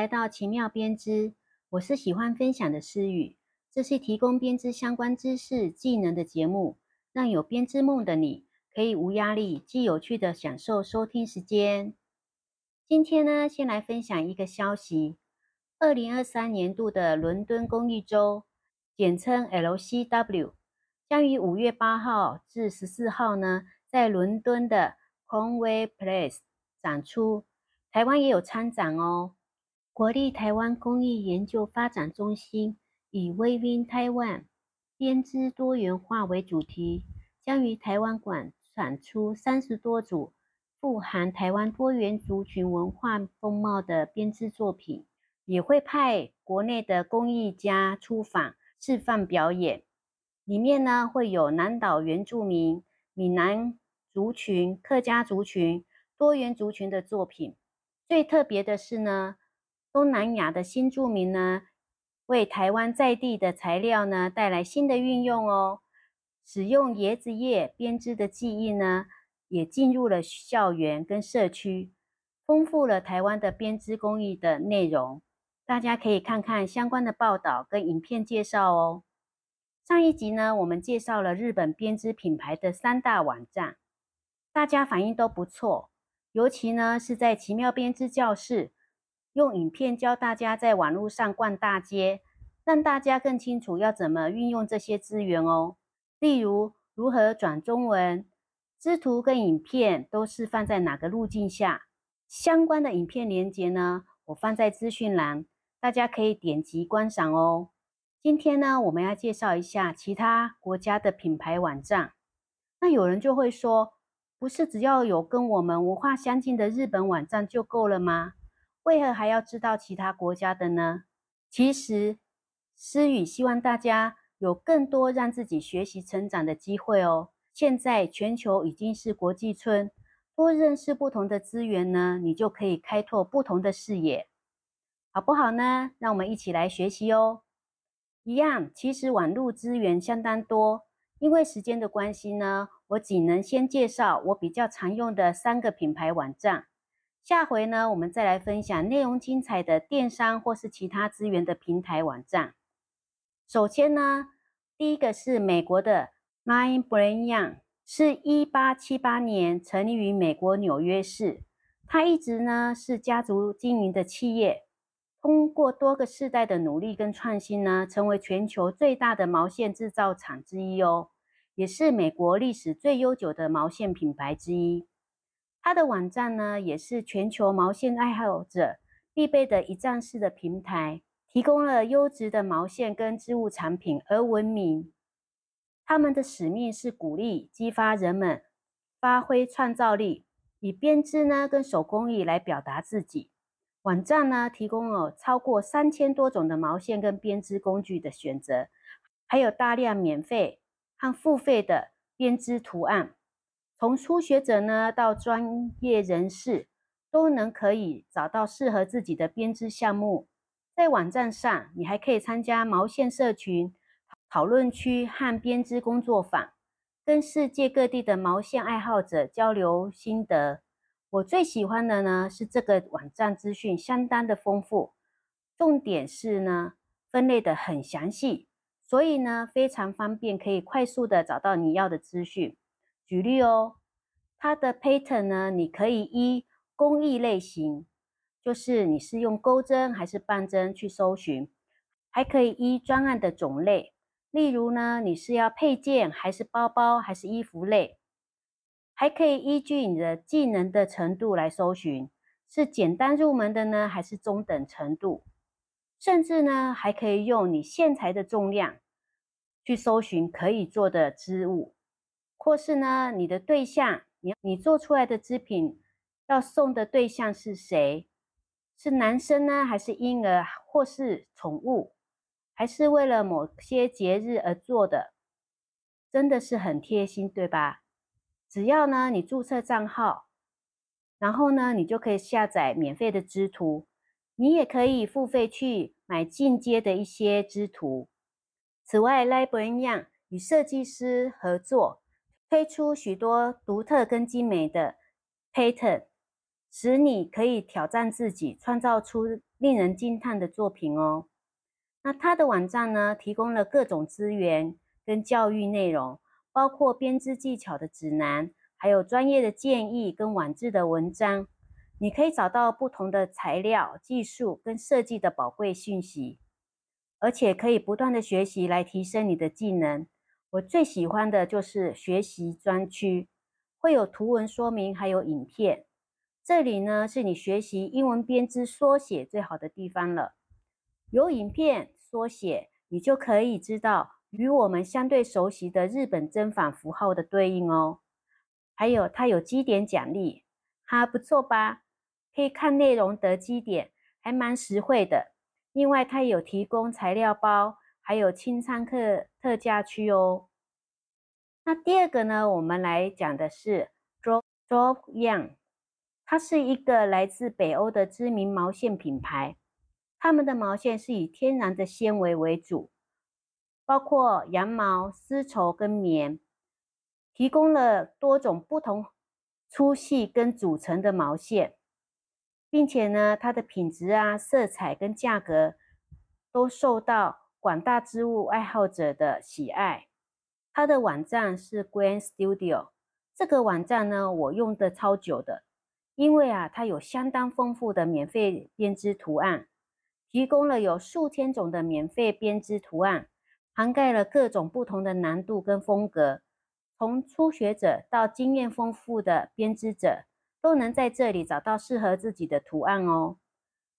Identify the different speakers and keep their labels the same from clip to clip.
Speaker 1: 来到奇妙编织，我是喜欢分享的思雨。这是提供编织相关知识、技能的节目，让有编织梦的你可以无压力、既有趣的享受收听时间。今天呢，先来分享一个消息：二零二三年度的伦敦公益周，简称 LCW，将于五月八号至十四号呢，在伦敦的 Conway Place 展出。台湾也有参展哦。国立台湾工艺研究发展中心以 “Weaving Taiwan” 编织多元化为主题，将于台湾馆产出三十多组富含台湾多元族群文化风貌的编织作品，也会派国内的工艺家出访示范表演。里面呢会有南岛原住民、闽南族群、客家族群多元族群的作品。最特别的是呢，东南亚的新住民呢，为台湾在地的材料呢带来新的运用哦。使用椰子叶编织的技艺呢，也进入了校园跟社区，丰富了台湾的编织工艺的内容。大家可以看看相关的报道跟影片介绍哦。上一集呢，我们介绍了日本编织品牌的三大网站，大家反应都不错。尤其呢，是在奇妙编织教室，用影片教大家在网络上逛大街，让大家更清楚要怎么运用这些资源哦。例如，如何转中文，织图跟影片都是放在哪个路径下？相关的影片连接呢，我放在资讯栏，大家可以点击观赏哦。今天呢，我们要介绍一下其他国家的品牌网站。那有人就会说。不是只要有跟我们文化相近的日本网站就够了吗？为何还要知道其他国家的呢？其实，思雨希望大家有更多让自己学习成长的机会哦。现在全球已经是国际村，多认识不同的资源呢，你就可以开拓不同的视野，好不好呢？让我们一起来学习哦。一样，其实网络资源相当多。因为时间的关系呢，我只能先介绍我比较常用的三个品牌网站。下回呢，我们再来分享内容精彩的电商或是其他资源的平台网站。首先呢，第一个是美国的 Nine Brand Young，是一八七八年成立于美国纽约市，它一直呢是家族经营的企业。通过多个世代的努力跟创新呢，成为全球最大的毛线制造厂之一哦，也是美国历史最悠久的毛线品牌之一。它的网站呢，也是全球毛线爱好者必备的一站式的平台，提供了优质的毛线跟织物产品而闻名。他们的使命是鼓励、激发人们发挥创造力，以编织呢跟手工艺来表达自己。网站呢提供了超过三千多种的毛线跟编织工具的选择，还有大量免费和付费的编织图案，从初学者呢到专业人士都能可以找到适合自己的编织项目。在网站上，你还可以参加毛线社群讨论区和编织工作坊，跟世界各地的毛线爱好者交流心得。我最喜欢的呢是这个网站资讯相当的丰富，重点是呢分类的很详细，所以呢非常方便，可以快速的找到你要的资讯。举例哦，它的 pattern 呢，你可以依工艺类型，就是你是用钩针还是半针去搜寻，还可以依专案的种类，例如呢你是要配件还是包包还是衣服类。还可以依据你的技能的程度来搜寻，是简单入门的呢，还是中等程度？甚至呢，还可以用你线材的重量去搜寻可以做的织物，或是呢，你的对象，你你做出来的织品要送的对象是谁？是男生呢，还是婴儿，或是宠物，还是为了某些节日而做的？真的是很贴心，对吧？只要呢，你注册账号，然后呢，你就可以下载免费的织图。你也可以付费去买进阶的一些织图。此外，Librarian 与设计师合作，推出许多独特跟精美的 pattern，使你可以挑战自己，创造出令人惊叹的作品哦。那它的网站呢，提供了各种资源跟教育内容，包括编织技巧的指南，还有专业的建议跟网志的文章。你可以找到不同的材料、技术跟设计的宝贵讯息，而且可以不断的学习来提升你的技能。我最喜欢的就是学习专区，会有图文说明，还有影片。这里呢是你学习英文编织缩写最好的地方了。有影片缩写，你就可以知道与我们相对熟悉的日本针法符号的对应哦。还有它有积点奖励，哈不错吧？可以看内容得积点，还蛮实惠的。另外，它有提供材料包，还有清仓特特价区哦。那第二个呢，我们来讲的是 Drop Drop Young，它是一个来自北欧的知名毛线品牌。他们的毛线是以天然的纤维为主，包括羊毛、丝绸跟棉，提供了多种不同粗细跟组成的毛线。并且呢，它的品质啊、色彩跟价格都受到广大织物爱好者的喜爱。它的网站是 Grand Studio，这个网站呢，我用的超久的，因为啊，它有相当丰富的免费编织图案，提供了有数千种的免费编织图案，涵盖了各种不同的难度跟风格，从初学者到经验丰富的编织者。都能在这里找到适合自己的图案哦。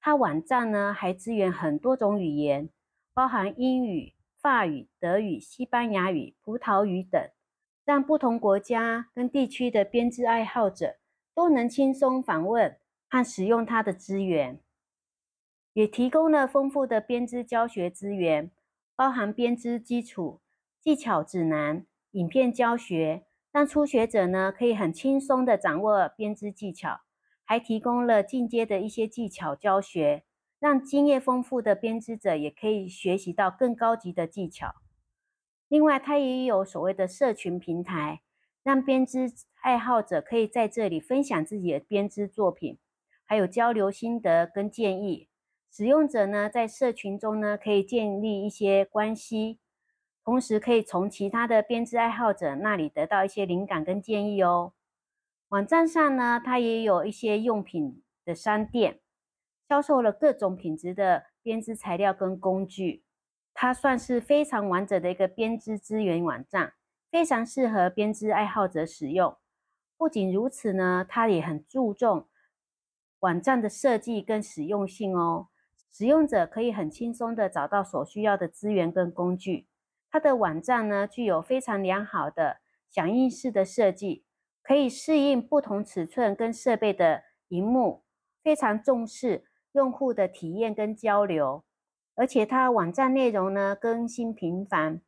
Speaker 1: 它网站呢还支援很多种语言，包含英语、法语、德语、西班牙语、葡萄语等，让不同国家跟地区的编织爱好者都能轻松访问和使用它的资源。也提供了丰富的编织教学资源，包含编织基础技巧指南、影片教学。让初学者呢可以很轻松的掌握编织技巧，还提供了进阶的一些技巧教学，让经验丰富的编织者也可以学习到更高级的技巧。另外，它也有所谓的社群平台，让编织爱好者可以在这里分享自己的编织作品，还有交流心得跟建议。使用者呢在社群中呢可以建立一些关系。同时可以从其他的编织爱好者那里得到一些灵感跟建议哦。网站上呢，它也有一些用品的商店，销售了各种品质的编织材料跟工具。它算是非常完整的一个编织资源网站，非常适合编织爱好者使用。不仅如此呢，它也很注重网站的设计跟实用性哦。使用者可以很轻松的找到所需要的资源跟工具。它的网站呢，具有非常良好的响应式的设计，可以适应不同尺寸跟设备的荧幕，非常重视用户的体验跟交流。而且它网站内容呢更新频繁，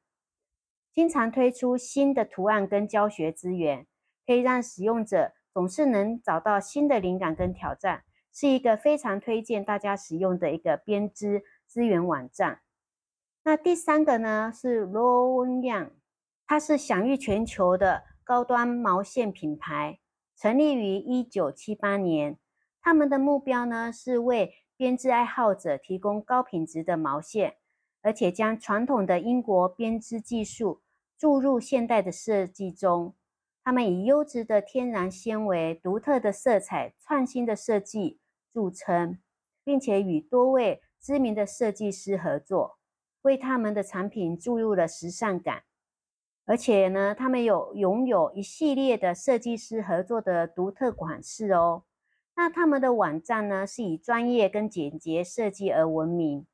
Speaker 1: 经常推出新的图案跟教学资源，可以让使用者总是能找到新的灵感跟挑战，是一个非常推荐大家使用的一个编织资源网站。那第三个呢是 Rowan Young，它是享誉全球的高端毛线品牌，成立于一九七八年。他们的目标呢是为编织爱好者提供高品质的毛线，而且将传统的英国编织技术注入现代的设计中。他们以优质的天然纤维、独特的色彩、创新的设计著称，并且与多位知名的设计师合作。为他们的产品注入了时尚感，而且呢，他们有拥有一系列的设计师合作的独特款式哦。那他们的网站呢，是以专业跟简洁设计而闻名。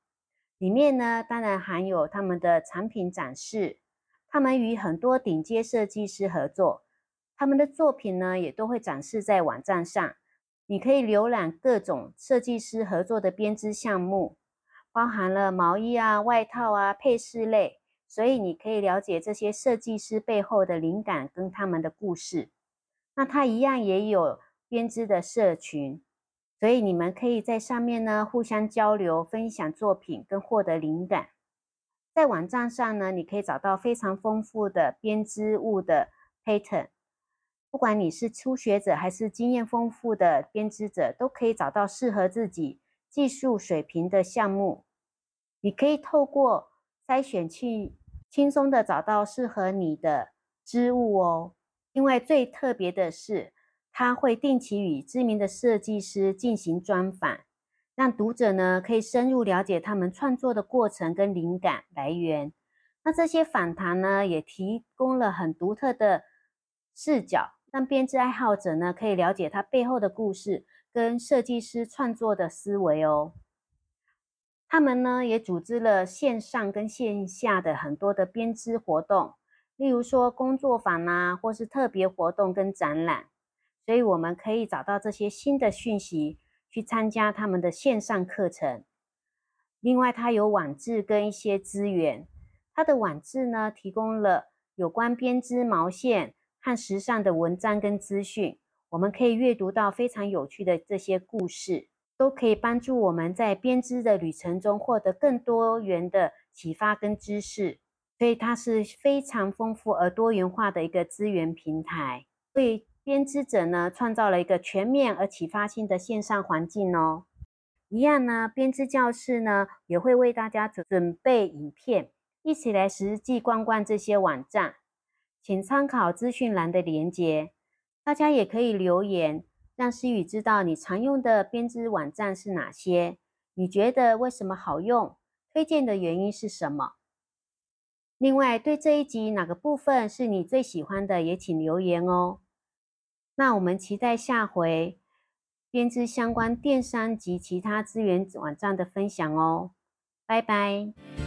Speaker 1: 里面呢，当然含有他们的产品展示。他们与很多顶尖设计师合作，他们的作品呢，也都会展示在网站上。你可以浏览各种设计师合作的编织项目。包含了毛衣啊、外套啊、配饰类，所以你可以了解这些设计师背后的灵感跟他们的故事。那它一样也有编织的社群，所以你们可以在上面呢互相交流、分享作品跟获得灵感。在网站上呢，你可以找到非常丰富的编织物的 pattern，不管你是初学者还是经验丰富的编织者，都可以找到适合自己技术水平的项目。你可以透过筛选去轻松的找到适合你的织物哦。另外，最特别的是，他会定期与知名的设计师进行专访，让读者呢可以深入了解他们创作的过程跟灵感来源。那这些访谈呢，也提供了很独特的视角，让编织爱好者呢可以了解他背后的故事跟设计师创作的思维哦。他们呢也组织了线上跟线下的很多的编织活动，例如说工作坊啊，或是特别活动跟展览，所以我们可以找到这些新的讯息去参加他们的线上课程。另外，它有网志跟一些资源。它的网志呢，提供了有关编织毛线和时尚的文章跟资讯，我们可以阅读到非常有趣的这些故事，都可以帮助我们在编织的旅程中获得更多元的启发跟知识。所以它是非常丰富而多元化的一个资源平台，为编织者呢创造了一个全面而启发性的线上环境哦。一样呢，编织教室呢也会为大家准准备影片。一起来实际逛逛这些网站，请参考资讯栏的连接。大家也可以留言，让思雨知道你常用的编织网站是哪些，你觉得为什么好用，推荐的原因是什么？另外，对这一集哪个部分是你最喜欢的，也请留言哦。那我们期待下回编织相关电商及其他资源网站的分享哦。拜拜。